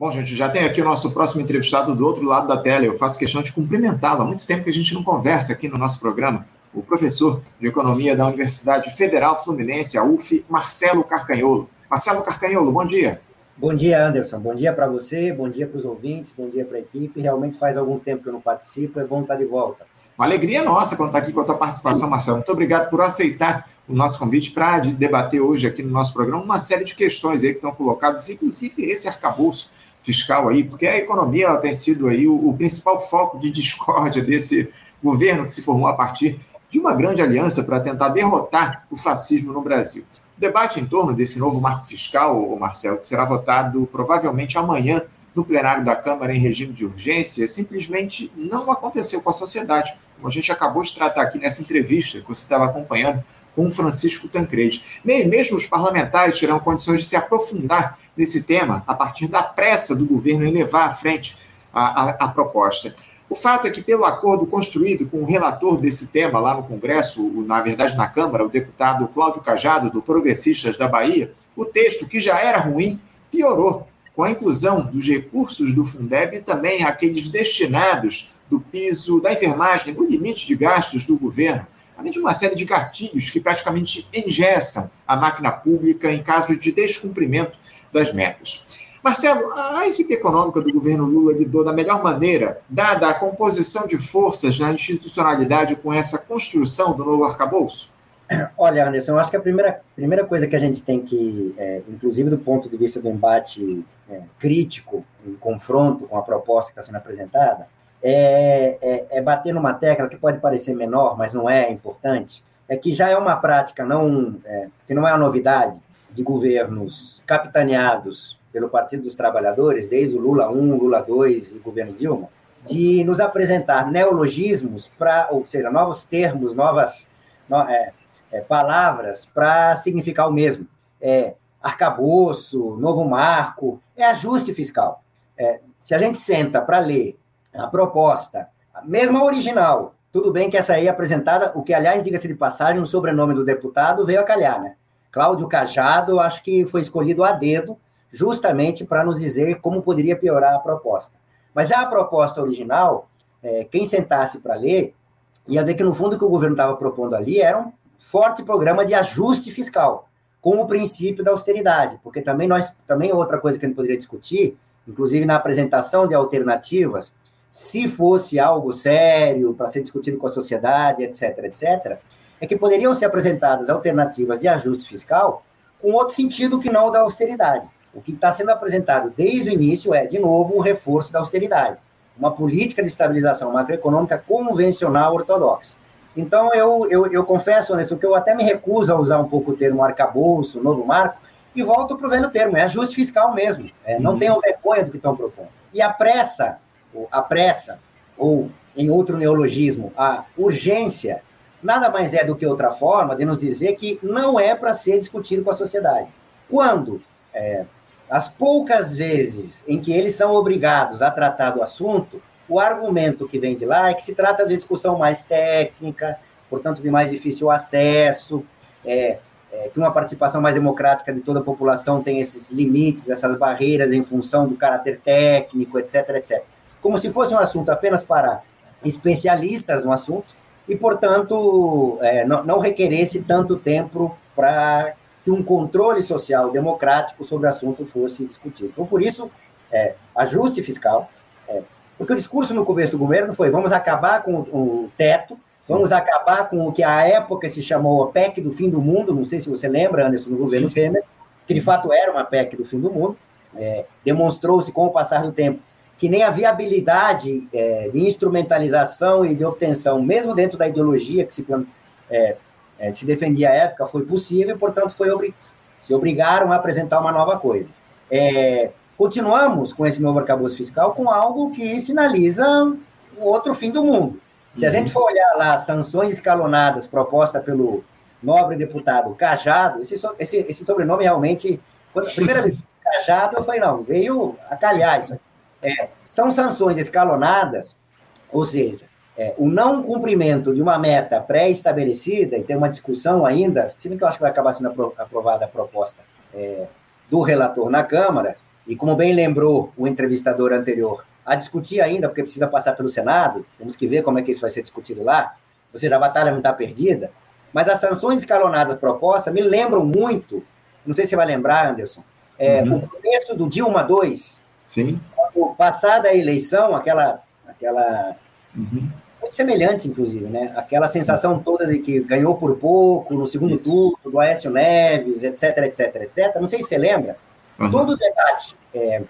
Bom, gente, já tem aqui o nosso próximo entrevistado do outro lado da tela. Eu faço questão de cumprimentá-lo. Há muito tempo que a gente não conversa aqui no nosso programa. O professor de Economia da Universidade Federal Fluminense, a UF, Marcelo Carcanholo. Marcelo Carcanholo, bom dia. Bom dia, Anderson. Bom dia para você, bom dia para os ouvintes, bom dia para a equipe. Realmente faz algum tempo que eu não participo, é bom estar de volta. Uma alegria nossa contar aqui com a tua participação, Marcelo. Muito obrigado por aceitar o nosso convite para debater hoje aqui no nosso programa uma série de questões aí que estão colocadas, inclusive esse arcabouço fiscal aí, porque a economia ela tem sido aí o, o principal foco de discórdia desse governo que se formou a partir de uma grande aliança para tentar derrotar o fascismo no Brasil. O debate em torno desse novo marco fiscal, Marcelo, que será votado provavelmente amanhã no plenário da Câmara em regime de urgência, simplesmente não aconteceu com a sociedade, como a gente acabou de tratar aqui nessa entrevista que você estava acompanhando com Francisco Tancredi. Nem mesmo os parlamentares terão condições de se aprofundar nesse tema a partir da pressa do governo em levar à frente a, a, a proposta. O fato é que, pelo acordo construído com o relator desse tema lá no Congresso, na verdade na Câmara, o deputado Cláudio Cajado, do Progressistas da Bahia, o texto, que já era ruim, piorou, com a inclusão dos recursos do Fundeb e também aqueles destinados do piso da enfermagem, do limite de gastos do governo, além de uma série de gatilhos que praticamente engessam a máquina pública em caso de descumprimento das metas. Marcelo, a equipe econômica do governo Lula lidou da melhor maneira, dada a composição de forças na institucionalidade com essa construção do novo arcabouço? Olha, Anderson, eu acho que a primeira, primeira coisa que a gente tem que, é, inclusive do ponto de vista do embate é, crítico, em confronto com a proposta que está sendo apresentada, é, é, é, bater numa tecla que pode parecer menor, mas não é importante, é que já é uma prática, não, é, que não é uma novidade, de governos capitaneados pelo Partido dos Trabalhadores, desde o Lula 1, Lula 2 e governo Dilma, de nos apresentar neologismos, para, ou seja, novos termos, novas no, é, palavras para significar o mesmo. É, arcabouço, novo marco, é ajuste fiscal. É, se a gente senta para ler a proposta, a mesma original, tudo bem que essa aí é apresentada, o que, aliás, diga-se de passagem, o sobrenome do deputado veio a calhar, né? Cláudio Cajado, acho que foi escolhido a dedo, justamente para nos dizer como poderia piorar a proposta. Mas já a proposta original, é, quem sentasse para ler, ia ver que no fundo o que o governo estava propondo ali era um forte programa de ajuste fiscal, com o princípio da austeridade, porque também nós, também outra coisa que a gente poderia discutir, inclusive na apresentação de alternativas, se fosse algo sério para ser discutido com a sociedade, etc, etc, é que poderiam ser apresentadas alternativas de ajuste fiscal com outro sentido que não o da austeridade. O que está sendo apresentado desde o início é, de novo, o reforço da austeridade, uma política de estabilização macroeconômica convencional ortodoxa. Então, eu, eu, eu confesso, Anderson, que eu até me recuso a usar um pouco o termo arcabouço, novo marco, e volto para o velho termo, é ajuste fiscal mesmo. É, não tenham vergonha do que estão propondo. E a pressa, a pressa, ou em outro neologismo, a urgência, nada mais é do que outra forma de nos dizer que não é para ser discutido com a sociedade. Quando é, as poucas vezes em que eles são obrigados a tratar do assunto, o argumento que vem de lá é que se trata de discussão mais técnica, portanto, de mais difícil acesso, é, é, que uma participação mais democrática de toda a população tem esses limites, essas barreiras em função do caráter técnico, etc, etc. Como se fosse um assunto apenas para especialistas no assunto e, portanto, é, não, não requeresse tanto tempo para que um controle social democrático sobre o assunto fosse discutido. Então, por isso, é, ajuste fiscal, é, porque o discurso no começo do governo foi: vamos acabar com o teto, vamos acabar com o que à época se chamou a PEC do fim do mundo. Não sei se você lembra, Anderson, no governo sim, sim. Temer, que de fato era uma PEC do fim do mundo. É, Demonstrou-se com o passar do tempo que nem a viabilidade é, de instrumentalização e de obtenção, mesmo dentro da ideologia que se, é, é, se defendia à época, foi possível, portanto, foi obrig se obrigaram a apresentar uma nova coisa. É, continuamos com esse novo arcabouço fiscal com algo que sinaliza o outro fim do mundo. Se a gente for olhar lá as sanções escalonadas propostas pelo nobre deputado Cajado, esse, esse, esse sobrenome realmente, quando a primeira vez Cajado, eu falei, não, veio a calhar isso. É, são sanções escalonadas, ou seja, é, o não cumprimento de uma meta pré-estabelecida, e tem uma discussão ainda, se bem que eu acho que vai acabar sendo aprovada a proposta é, do relator na Câmara, e como bem lembrou o entrevistador anterior, a discutir ainda, porque precisa passar pelo Senado, temos que ver como é que isso vai ser discutido lá, ou seja, a batalha não está perdida, mas as sanções escalonadas propostas me lembram muito, não sei se você vai lembrar, Anderson, é, uhum. o começo do Dilma II, Sim. passada a eleição, aquela, aquela uhum. muito semelhante, inclusive, né? Aquela sensação toda de que ganhou por pouco no segundo turno, do Aécio Neves, etc, etc, etc. Não sei se você lembra. Uhum. Todo o debate é,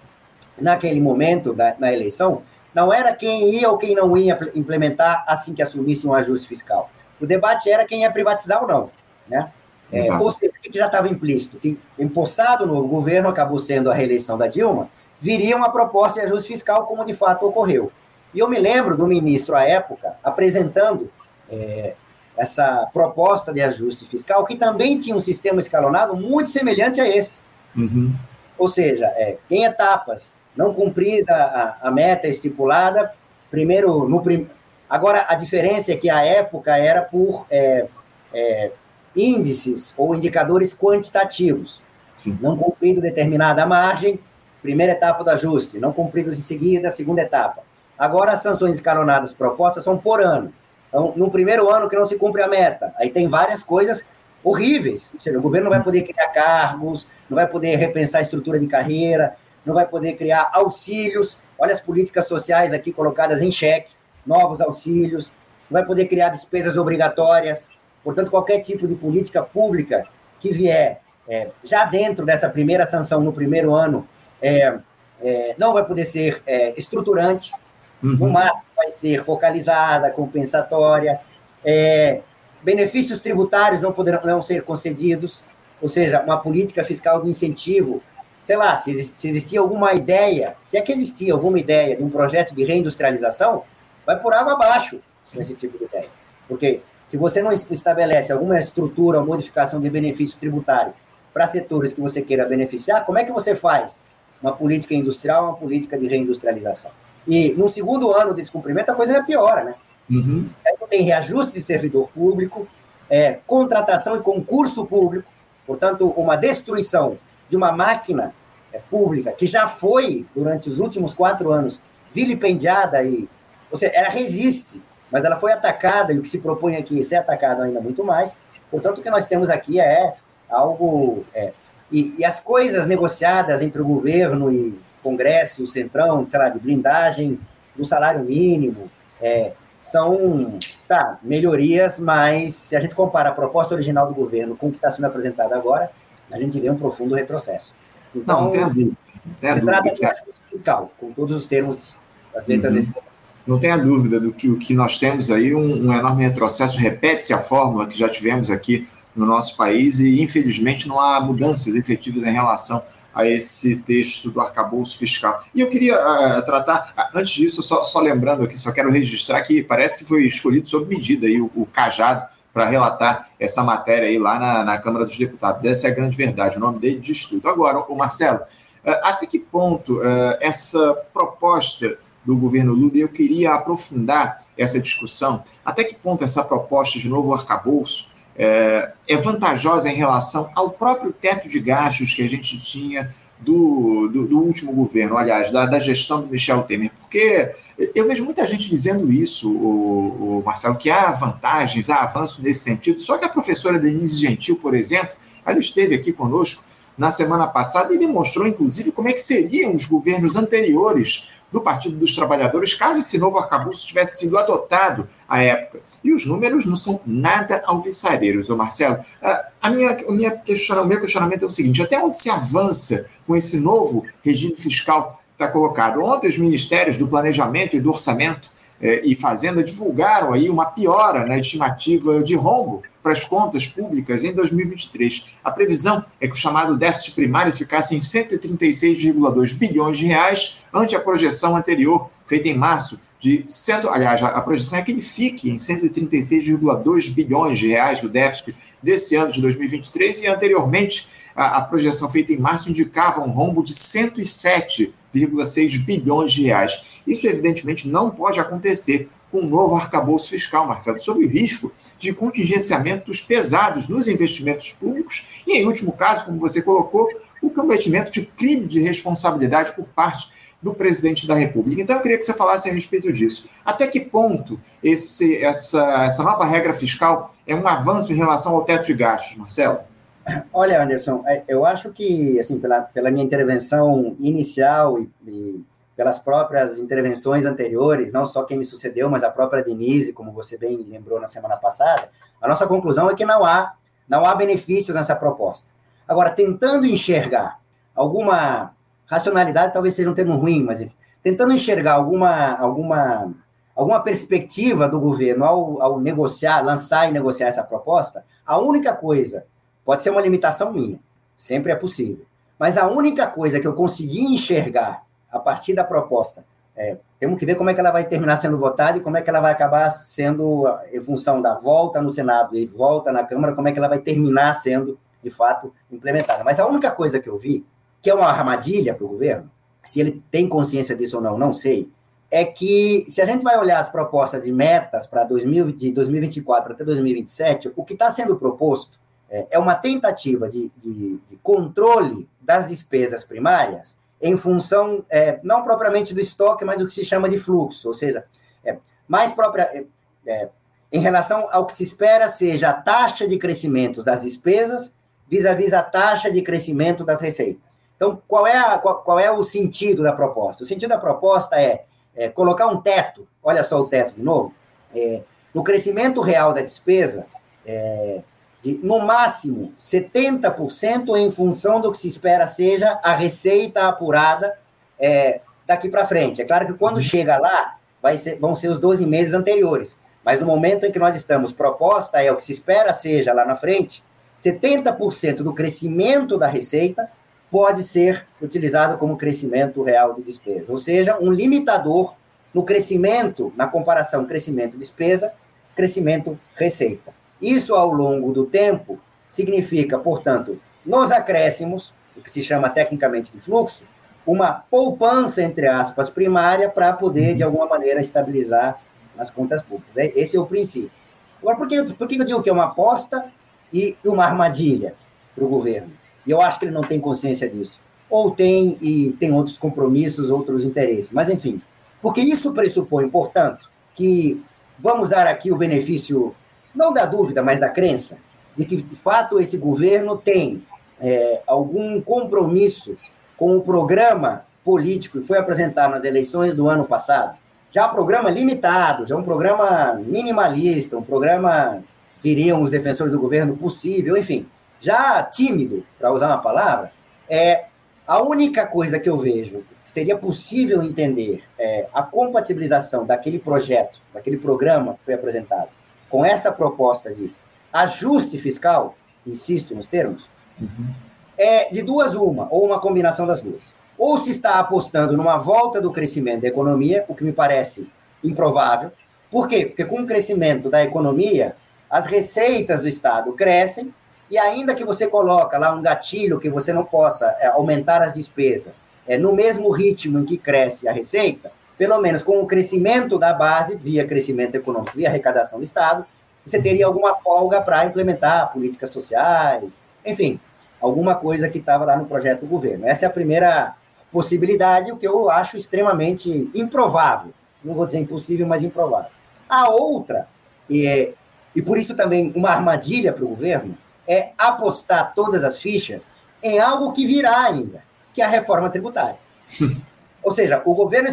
naquele momento da, na eleição não era quem ia ou quem não ia implementar assim que assumisse um ajuste fiscal. O debate era quem ia privatizar ou não, né? É, ou seja, o que já estava implícito? Que, empossado no governo, acabou sendo a reeleição da Dilma, viria uma proposta de ajuste fiscal, como de fato ocorreu. E eu me lembro do ministro, à época, apresentando é, essa proposta de ajuste fiscal, que também tinha um sistema escalonado muito semelhante a esse. Uhum. Ou seja, é, em etapas, não cumprida a, a meta estipulada, primeiro, no prim... agora a diferença é que a época era por é, é, índices ou indicadores quantitativos. Sim. Não cumprido determinada margem, primeira etapa do ajuste, não cumpridos em seguida, segunda etapa. Agora, as sanções escalonadas propostas são por ano. Então, no primeiro ano que não se cumpre a meta, aí tem várias coisas horríveis. Ou seja, o governo não vai poder criar cargos, não vai poder repensar a estrutura de carreira, não vai poder criar auxílios. Olha as políticas sociais aqui colocadas em xeque, novos auxílios, não vai poder criar despesas obrigatórias. Portanto, qualquer tipo de política pública que vier é, já dentro dessa primeira sanção no primeiro ano é, é, não vai poder ser é, estruturante, uhum. no máximo vai ser focalizada, compensatória, é, benefícios tributários não poderão não ser concedidos, ou seja, uma política fiscal de incentivo, sei lá, se, existia alguma ideia, se é que existia alguma ideia de um projeto de reindustrialização, vai por água abaixo esse tipo de ideia, porque se você não estabelece alguma estrutura ou modificação de benefício tributário para setores que você queira beneficiar, como é que você faz uma política industrial, uma política de reindustrialização? E no segundo ano de descumprimento, a coisa ainda piora, né? Uhum. Aí tem reajuste de servidor público, é, contratação e concurso público, portanto, uma destruição de uma máquina é, pública que já foi, durante os últimos quatro anos, vilipendiada e. Ou seja, ela resiste mas ela foi atacada, e o que se propõe aqui é ser atacado ainda muito mais. Portanto, o que nós temos aqui é algo. É, e, e, as coisas negociadas entre o governo e Congresso, Centrão, sei lá, de blindagem do salário mínimo, é, são tá, melhorias, mas se a gente compara a proposta original do governo com o que está sendo apresentado agora, a gente vê um profundo retrocesso. Então, não, tem a dúvida. Tem a se dúvida trata de ajuste fiscal, com todos os termos das letras uhum. desse não tenha dúvida do que o que nós temos aí um, um enorme retrocesso. Repete-se a fórmula que já tivemos aqui no nosso país e, infelizmente, não há mudanças efetivas em relação a esse texto do arcabouço fiscal. E eu queria uh, tratar, uh, antes disso, só, só, lembrando aqui, só quero registrar que parece que foi escolhido sob medida aí, o, o Cajado para relatar essa matéria aí lá na, na, Câmara dos Deputados. Essa é a grande verdade, o nome dele diz tudo. Agora, o Marcelo, até que ponto essa proposta do governo Lula, e eu queria aprofundar essa discussão. Até que ponto essa proposta de novo arcabouço é, é vantajosa em relação ao próprio teto de gastos que a gente tinha do, do, do, último governo, aliás, da, da, gestão do Michel Temer, porque eu vejo muita gente dizendo isso, o, o, Marcelo, que há vantagens, há avanço nesse sentido, só que a professora Denise Gentil, por exemplo, ela esteve aqui conosco na semana passada e demonstrou, inclusive, como é que seriam os governos anteriores do Partido dos Trabalhadores, caso esse novo arcabouço tivesse sido adotado à época. E os números não são nada alvissareiros, Marcelo. Ah, a minha, a minha o meu questionamento é o seguinte: até onde se avança com esse novo regime fiscal que está colocado? Ontem, os ministérios do Planejamento e do Orçamento eh, e Fazenda divulgaram aí uma piora na estimativa de rombo para as contas públicas em 2023. A previsão é que o chamado déficit primário ficasse em 136,2 bilhões de reais, ante a projeção anterior, feita em março, de cento, aliás, a projeção é que ele fique em 136,2 bilhões de reais o déficit desse ano de 2023 e anteriormente a, a projeção feita em março indicava um rombo de 107,6 bilhões de reais. Isso evidentemente não pode acontecer com o novo arcabouço fiscal, Marcelo, sobre o risco de contingenciamentos pesados nos investimentos públicos e, em último caso, como você colocou, o cometimento de crime de responsabilidade por parte do presidente da República. Então, eu queria que você falasse a respeito disso. Até que ponto esse, essa, essa nova regra fiscal é um avanço em relação ao teto de gastos, Marcelo? Olha, Anderson, é, eu acho que, assim, pela, pela minha intervenção inicial e, e pelas próprias intervenções anteriores, não só quem me sucedeu, mas a própria Denise, como você bem lembrou na semana passada, a nossa conclusão é que não há, não há benefícios nessa proposta. Agora, tentando enxergar alguma racionalidade, talvez seja um termo ruim, mas enfim, tentando enxergar alguma, alguma, alguma perspectiva do governo ao, ao negociar, lançar e negociar essa proposta, a única coisa Pode ser uma limitação minha, sempre é possível. Mas a única coisa que eu consegui enxergar a partir da proposta, é, temos que ver como é que ela vai terminar sendo votada e como é que ela vai acabar sendo, em função da volta no Senado e volta na Câmara, como é que ela vai terminar sendo, de fato, implementada. Mas a única coisa que eu vi, que é uma armadilha para o governo, se ele tem consciência disso ou não, não sei, é que se a gente vai olhar as propostas de metas para 2000, de 2024 até 2027, o que está sendo proposto é, é uma tentativa de, de, de, controle das despesas primárias em função, é, não propriamente do estoque, mas do que se chama de fluxo, ou seja, é, mais própria, é, é, em relação ao que se espera seja a taxa de crescimento das despesas vis-à-vis -vis a taxa de crescimento das receitas. Então, qual é, a, qual, qual, é o sentido da proposta? O sentido da proposta é, é colocar um teto, olha só o teto de novo, no crescimento real da despesa, é, de, no máximo, 70% em função do que se espera seja a receita apurada é, daqui para frente. É claro que quando uhum. chega lá, vai ser, vão ser os 12 meses anteriores, mas no momento em que nós estamos, proposta é o que se espera seja lá na frente, 70% do crescimento da receita pode ser utilizado como crescimento real de despesa, ou seja, um limitador no crescimento, na comparação crescimento-despesa, crescimento-receita. Isso, ao longo do tempo, significa, portanto, nos acréscimos, o que se chama tecnicamente de fluxo, uma poupança, entre aspas, primária para poder, de alguma maneira, estabilizar as contas públicas. É, esse é o princípio. Agora, por que, por que eu digo que é uma aposta e uma armadilha para o governo? E eu acho que ele não tem consciência disso. Ou tem e tem outros compromissos, outros interesses. Mas, enfim, porque isso pressupõe, portanto, que vamos dar aqui o benefício não da dúvida, mas da crença, de que, de fato, esse governo tem é, algum compromisso com o programa político que foi apresentado nas eleições do ano passado. Já um programa limitado, já um programa minimalista, um programa, queriam os defensores do governo, possível, enfim, já tímido, para usar uma palavra, é a única coisa que eu vejo que seria possível entender é, a compatibilização daquele projeto, daquele programa que foi apresentado, com esta proposta de ajuste fiscal, insisto nos termos, uhum. é de duas uma, ou uma combinação das duas. Ou se está apostando numa volta do crescimento da economia, o que me parece improvável. Por quê? Porque com o crescimento da economia, as receitas do Estado crescem, e ainda que você coloca lá um gatilho que você não possa é, aumentar as despesas é, no mesmo ritmo em que cresce a receita, pelo menos com o crescimento da base, via crescimento econômico, via arrecadação do Estado, você teria alguma folga para implementar políticas sociais, enfim, alguma coisa que estava lá no projeto do governo. Essa é a primeira possibilidade, o que eu acho extremamente improvável. Não vou dizer impossível, mas improvável. A outra, e, é, e por isso também uma armadilha para o governo, é apostar todas as fichas em algo que virá ainda, que é a reforma tributária. Ou seja, o governo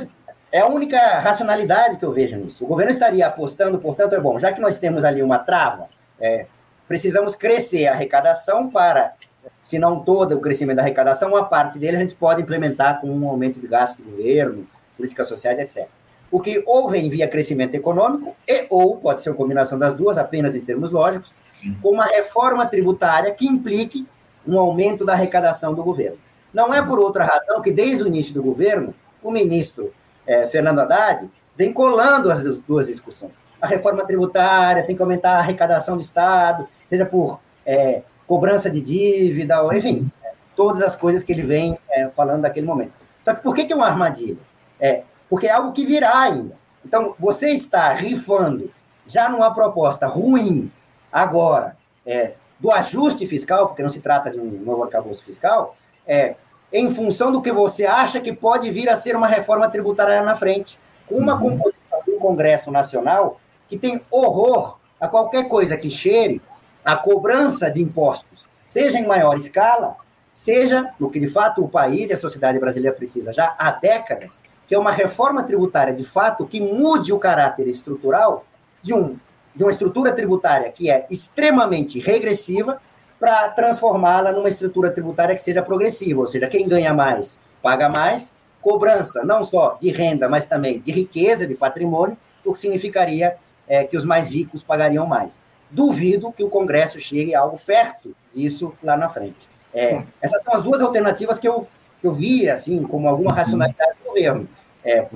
é a única racionalidade que eu vejo nisso. O governo estaria apostando, portanto, é bom, já que nós temos ali uma trava, é, precisamos crescer a arrecadação para, se não todo o crescimento da arrecadação, uma parte dele a gente pode implementar com um aumento de gasto do governo, políticas sociais, etc. O que ou vem via crescimento econômico, e ou pode ser uma combinação das duas, apenas em termos lógicos, Sim. com uma reforma tributária que implique um aumento da arrecadação do governo. Não é por outra razão que, desde o início do governo, o ministro é, Fernando Haddad, vem colando as duas discussões. A reforma tributária tem que aumentar a arrecadação do Estado, seja por é, cobrança de dívida, ou, enfim, é, todas as coisas que ele vem é, falando naquele momento. Só que por que, que é uma armadilha? É, porque é algo que virá ainda. Então, você está rifando já numa proposta ruim agora é, do ajuste fiscal, porque não se trata de um novo arcabouço fiscal, é, em função do que você acha que pode vir a ser uma reforma tributária na frente, com uma uhum. composição do Congresso Nacional que tem horror a qualquer coisa que cheire a cobrança de impostos, seja em maior escala, seja no que de fato o país e a sociedade brasileira precisa já há décadas, que é uma reforma tributária de fato que mude o caráter estrutural de, um, de uma estrutura tributária que é extremamente regressiva para transformá-la numa estrutura tributária que seja progressiva, ou seja, quem ganha mais paga mais, cobrança não só de renda, mas também de riqueza, de patrimônio, o que significaria é, que os mais ricos pagariam mais. Duvido que o Congresso chegue a algo perto disso lá na frente. É, essas são as duas alternativas que eu, que eu vi, assim, como alguma uhum. racionalidade do governo. É,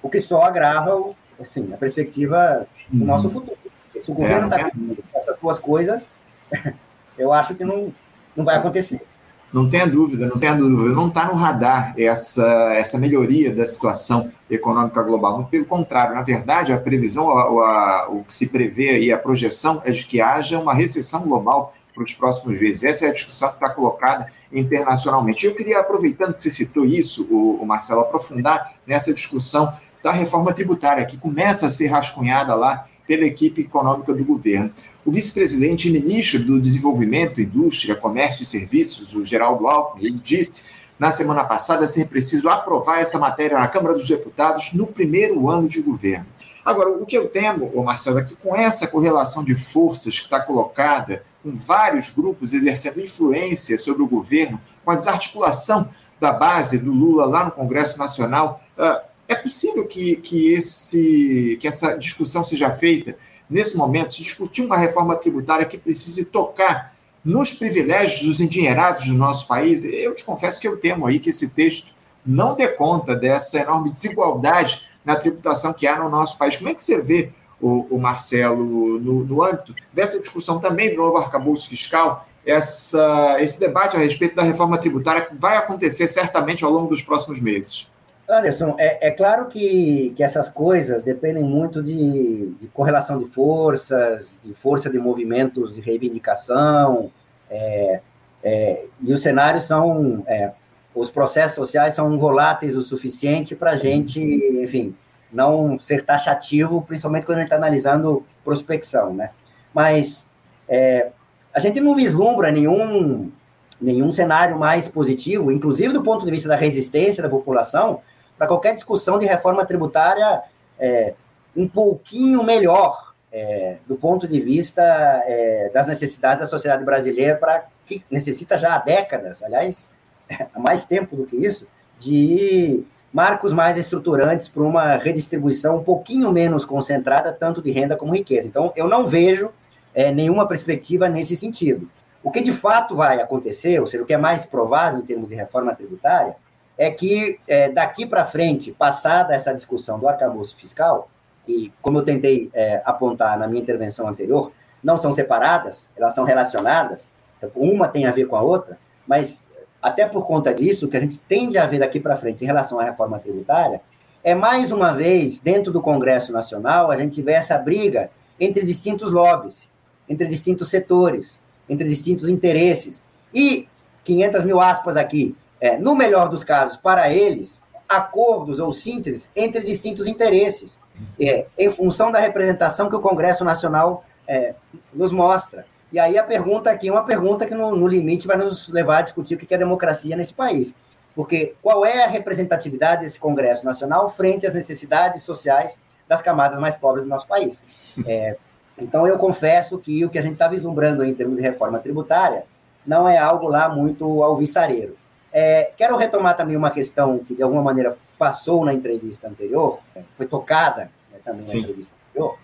o que só agrava, enfim, a perspectiva do nosso uhum. futuro. Se o governo está é, com essas duas coisas, eu acho que não, não vai acontecer. Não tenha dúvida, não tenha dúvida. Não está no radar essa, essa melhoria da situação econômica global. Pelo contrário, na verdade, a previsão, a, a, o que se prevê e a projeção é de que haja uma recessão global para os próximos meses. Essa é a discussão que está colocada internacionalmente. Eu queria, aproveitando que você citou isso, o, o Marcelo, aprofundar nessa discussão da reforma tributária, que começa a ser rascunhada lá pela equipe econômica do governo. O vice-presidente e ministro do Desenvolvimento, Indústria, Comércio e Serviços, o Geraldo Alckmin, ele disse na semana passada ser preciso aprovar essa matéria na Câmara dos Deputados no primeiro ano de governo. Agora, o que eu temo, Marcelo, é que com essa correlação de forças que está colocada, com vários grupos exercendo influência sobre o governo, com a desarticulação da base do Lula lá no Congresso Nacional, uh, é possível que, que, esse, que essa discussão seja feita nesse momento, se discutir uma reforma tributária que precise tocar nos privilégios dos endinheirados do nosso país? Eu te confesso que eu temo aí que esse texto não dê conta dessa enorme desigualdade na tributação que há no nosso país. Como é que você vê, o, o Marcelo, no, no âmbito dessa discussão também do novo arcabouço fiscal, essa, esse debate a respeito da reforma tributária que vai acontecer certamente ao longo dos próximos meses? Anderson, é, é claro que, que essas coisas dependem muito de, de, correlação de forças, de força de movimentos de reivindicação, é, é, e os cenários são, é, os processos sociais são voláteis o suficiente para a gente, enfim, não ser taxativo, principalmente quando a gente está analisando prospecção, né? Mas é, a gente não vislumbra nenhum, nenhum cenário mais positivo, inclusive do ponto de vista da resistência da população, para qualquer discussão de reforma tributária é, um pouquinho melhor é, do ponto de vista é, das necessidades da sociedade brasileira, para que necessita já há décadas, aliás, há mais tempo do que isso, de marcos mais estruturantes para uma redistribuição um pouquinho menos concentrada, tanto de renda como riqueza. Então, eu não vejo é, nenhuma perspectiva nesse sentido. O que de fato vai acontecer, ou seja, o que é mais provável em termos de reforma tributária, é que é, daqui para frente, passada essa discussão do arcabouço fiscal, e como eu tentei é, apontar na minha intervenção anterior, não são separadas, elas são relacionadas, então, uma tem a ver com a outra, mas até por conta disso, o que a gente tende a ver daqui para frente em relação à reforma tributária é mais uma vez, dentro do Congresso Nacional, a gente vê essa briga entre distintos lobbies, entre distintos setores, entre distintos interesses. E, 500 mil aspas aqui, é, no melhor dos casos, para eles, acordos ou sínteses entre distintos interesses, é, em função da representação que o Congresso Nacional é, nos mostra. E aí a pergunta aqui é uma pergunta que, no, no, limite, vai nos levar a discutir o que é democracia nesse país. Porque qual é a representatividade desse Congresso Nacional frente às necessidades sociais das camadas mais pobres do nosso país? É, então, eu confesso que o que a gente está vislumbrando em termos de reforma tributária não é algo lá muito alvissareiro. É, quero retomar também uma questão que, de alguma maneira, passou na entrevista anterior, foi tocada né, também na Sim. entrevista anterior,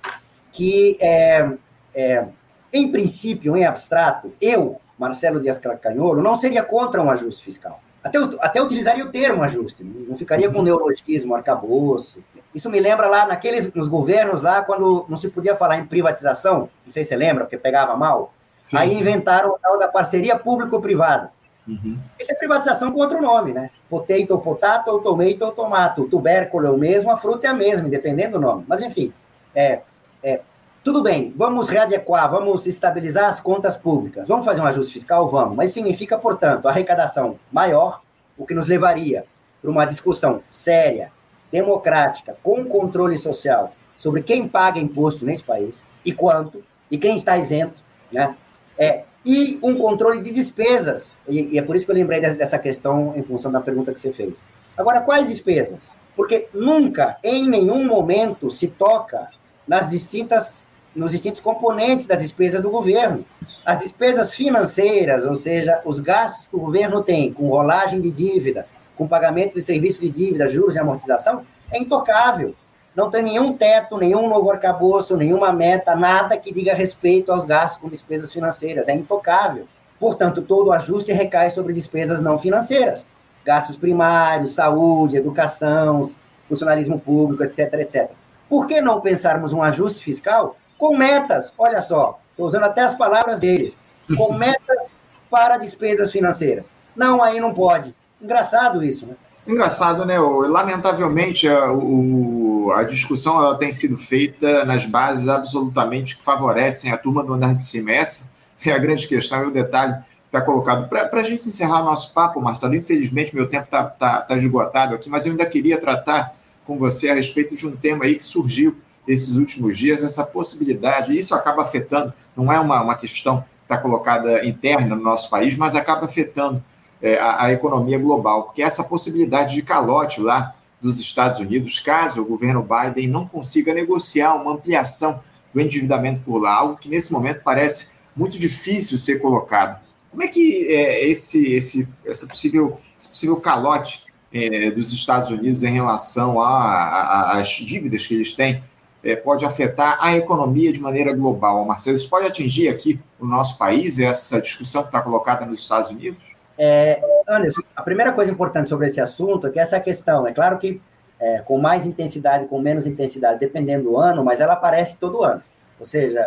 que, é, é, em princípio, em abstrato, eu, Marcelo Dias Canholo, não seria contra um ajuste fiscal. Até, até utilizaria o termo ajuste, não ficaria com uhum. neologismo, arcabouço. Isso me lembra lá naqueles, nos governos lá, quando não se podia falar em privatização, não sei se você lembra, porque pegava mal. Sim, Aí sim. inventaram o tal da parceria público-privada Uhum. Isso é privatização com outro nome, né? Potato, potato, tomato, tomato. Tubérculo é o mesmo, a fruta é a mesma, independendo do nome. Mas, enfim, é, é, tudo bem, vamos readequar, vamos estabilizar as contas públicas. Vamos fazer um ajuste fiscal? Vamos. Mas significa, portanto, arrecadação maior, o que nos levaria para uma discussão séria, democrática, com controle social sobre quem paga imposto nesse país e quanto, e quem está isento, né? É, e um controle de despesas. E, e, é por isso que eu lembrei dessa questão em função da pergunta que você fez. Agora, quais despesas? Porque nunca, em nenhum momento, se toca nas distintas nos distintos componentes da despesa do governo. As despesas financeiras, ou seja, os gastos que o governo tem com rolagem de dívida, com pagamento de serviço de dívida, juros e amortização, é intocável. Não tem nenhum teto, nenhum novo arcabouço, nenhuma meta, nada que diga respeito aos gastos com despesas financeiras. É intocável. Portanto, todo o ajuste recai sobre despesas não financeiras. Gastos primários, saúde, educação, funcionalismo público, etc, etc. Por que não pensarmos um ajuste fiscal com metas? Olha só, estou usando até as palavras deles. Com metas para despesas financeiras. Não, aí não pode. Engraçado isso, né? Engraçado, né? Lamentavelmente, a, o, a discussão ela tem sido feita nas bases absolutamente que favorecem a turma do andar de cima. Essa é a grande questão e o detalhe está colocado. Para a gente encerrar nosso papo, Marcelo, infelizmente meu tempo está tá, tá esgotado aqui, mas eu ainda queria tratar com você a respeito de um tema aí que surgiu esses últimos dias, essa possibilidade, isso acaba afetando, não é uma, uma questão que está colocada interna no nosso país, mas acaba afetando é, a, a, economia global, porque essa possibilidade de calote lá dos Estados Unidos, caso o governo Biden não consiga negociar uma ampliação do endividamento por lá, algo que nesse momento parece muito difícil ser colocado. Como é que é, esse, esse, essa possível, esse possível calote é, dos Estados Unidos em relação às dívidas que eles têm é, pode afetar a economia de maneira global, Marcelo? Isso pode atingir aqui o nosso país, essa discussão que está colocada nos Estados Unidos? É, Anderson, a primeira coisa importante sobre esse assunto é que essa questão, é claro que é, com mais intensidade, com menos intensidade, dependendo do ano, mas ela aparece todo ano. Ou seja,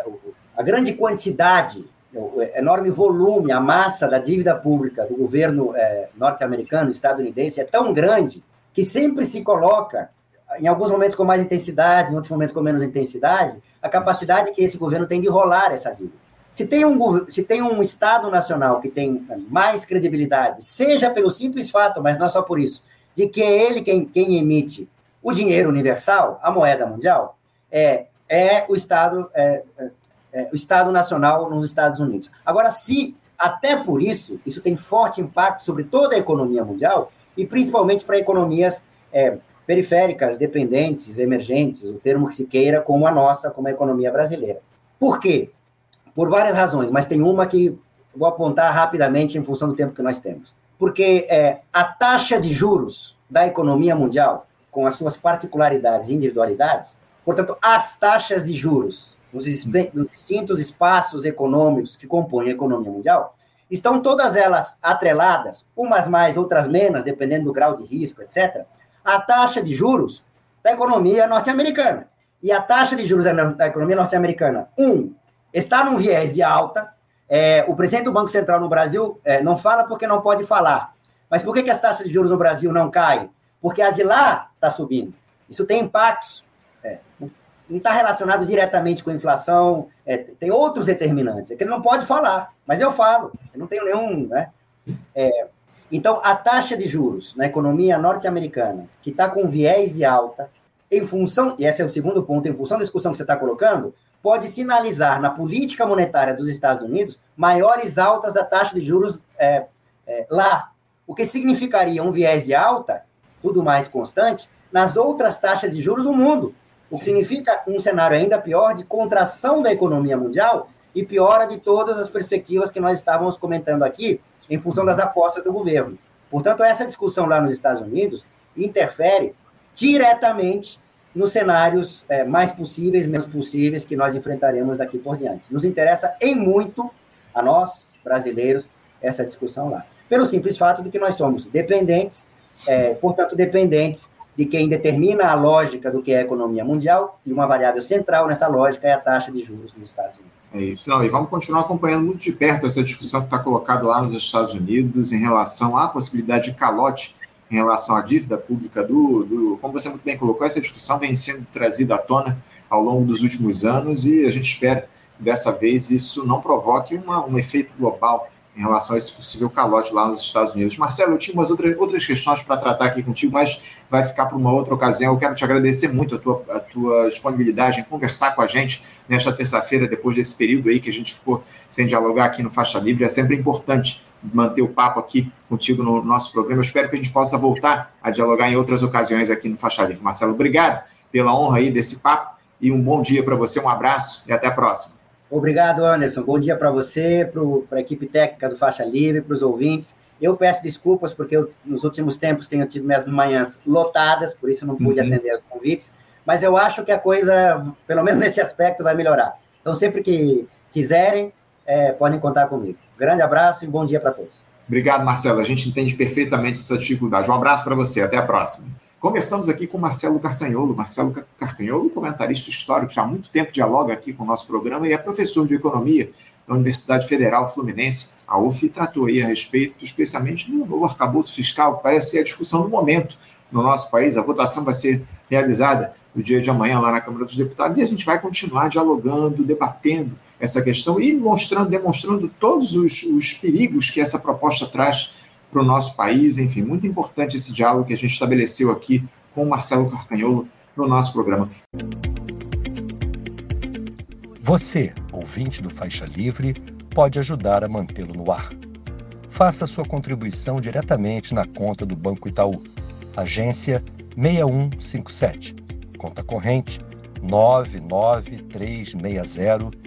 a grande quantidade, o enorme volume, a massa da dívida pública do governo é, norte-americano, estadunidense, é tão grande que sempre se coloca, em alguns momentos com mais intensidade, em outros momentos com menos intensidade, a capacidade que esse governo tem de rolar essa dívida. Se tem, um, se tem um Estado nacional que tem mais credibilidade, seja pelo simples fato, mas não só por isso, de que é ele quem, quem emite o dinheiro universal, a moeda mundial, é, é o Estado é, é, é, o Estado Nacional nos Estados Unidos. Agora, se até por isso, isso tem forte impacto sobre toda a economia mundial e principalmente para economias é, periféricas, dependentes, emergentes, o termo que se queira, como a nossa, como a economia brasileira. Por quê? Por várias razões, mas tem uma que vou apontar rapidamente em função do tempo que nós temos. Porque é, a taxa de juros da economia mundial, com as suas particularidades e individualidades, portanto, as taxas de juros nos, nos distintos espaços econômicos que compõem a economia mundial, estão todas elas atreladas, umas mais, outras menos, dependendo do grau de risco, etc., a taxa de juros da economia norte-americana. E a taxa de juros da economia norte-americana, um, está num viés de alta. É, o presidente do Banco Central no Brasil é, não fala porque não pode falar. Mas por que, que as taxas de juros no Brasil não caem? Porque a de lá está subindo. Isso tem impactos. É, não está relacionado diretamente com a inflação, é, tem outros determinantes. É que ele não pode falar, mas eu falo. Eu não tenho nenhum. Né? É, então, a taxa de juros na economia norte-americana, que está com viés de alta, em função, e esse é o segundo ponto, em função da discussão que você está colocando, pode sinalizar na política monetária dos Estados Unidos maiores altas da taxa de juros é, é, lá, o que significaria um viés de alta, tudo mais constante, nas outras taxas de juros do mundo, o que significa um cenário ainda pior de contração da economia mundial e piora de todas as perspectivas que nós estávamos comentando aqui em função das apostas do governo. Portanto, essa discussão lá nos Estados Unidos interfere diretamente nos cenários é, mais possíveis, menos possíveis que nós enfrentaremos daqui por diante. Nos interessa em muito, a nós, brasileiros, essa discussão lá. Pelo simples fato de que nós somos dependentes, é, portanto, dependentes de quem determina a lógica do que é a economia mundial, e uma variável central nessa lógica é a taxa de juros dos Estados Unidos. É isso, não, e vamos continuar acompanhando muito de perto essa discussão que está colocada lá nos Estados Unidos em relação à possibilidade de calote em relação à dívida pública do, do, como você muito bem colocou, essa discussão vem sendo trazida à tona ao longo dos últimos anos e a gente espera que dessa vez isso não provoque uma, um efeito global em relação a esse possível calote lá nos Estados Unidos. Marcelo, eu tinha umas outras, outras questões para tratar aqui contigo, mas vai ficar para uma outra ocasião. Eu quero te agradecer muito a tua, a tua disponibilidade em conversar com a gente nesta terça-feira, depois desse período aí que a gente ficou sem dialogar aqui no Faixa Livre. É sempre importante manter o papo aqui contigo no nosso programa. Eu espero que a gente possa voltar a dialogar em outras ocasiões aqui no Faixa Livre. Marcelo, obrigado pela honra aí desse papo e um bom dia para você, um abraço e até a próxima. Obrigado, Anderson. Bom dia para você, para a equipe técnica do Faixa Livre, para os ouvintes. Eu peço desculpas porque eu, nos últimos tempos tenho tido minhas manhãs lotadas, por isso não pude uhum. atender os convites, mas eu acho que a coisa, pelo menos nesse aspecto, vai melhorar. Então, sempre que quiserem, é, podem contar comigo. Grande abraço e bom dia para todos. Obrigado, Marcelo. A gente entende perfeitamente essa dificuldade. Um abraço para você. Até a próxima. Conversamos aqui com Marcelo Carcanholo. Marcelo Carcanholo, comentarista histórico, já há muito tempo dialoga aqui com o nosso programa e é professor de economia da Universidade Federal Fluminense. A UF tratou aí a respeito, especialmente do novo arcabouço fiscal, que parece ser a discussão do momento no nosso país. A votação vai ser realizada no dia de amanhã lá na Câmara dos Deputados e a gente vai continuar dialogando, debatendo essa questão e mostrando, demonstrando todos os, os perigos que essa proposta traz para o nosso país. Enfim, muito importante esse diálogo que a gente estabeleceu aqui com o Marcelo Carcanholo no nosso programa. Você, ouvinte do Faixa Livre, pode ajudar a mantê-lo no ar. Faça sua contribuição diretamente na conta do Banco Itaú, agência 6157, conta corrente 99360,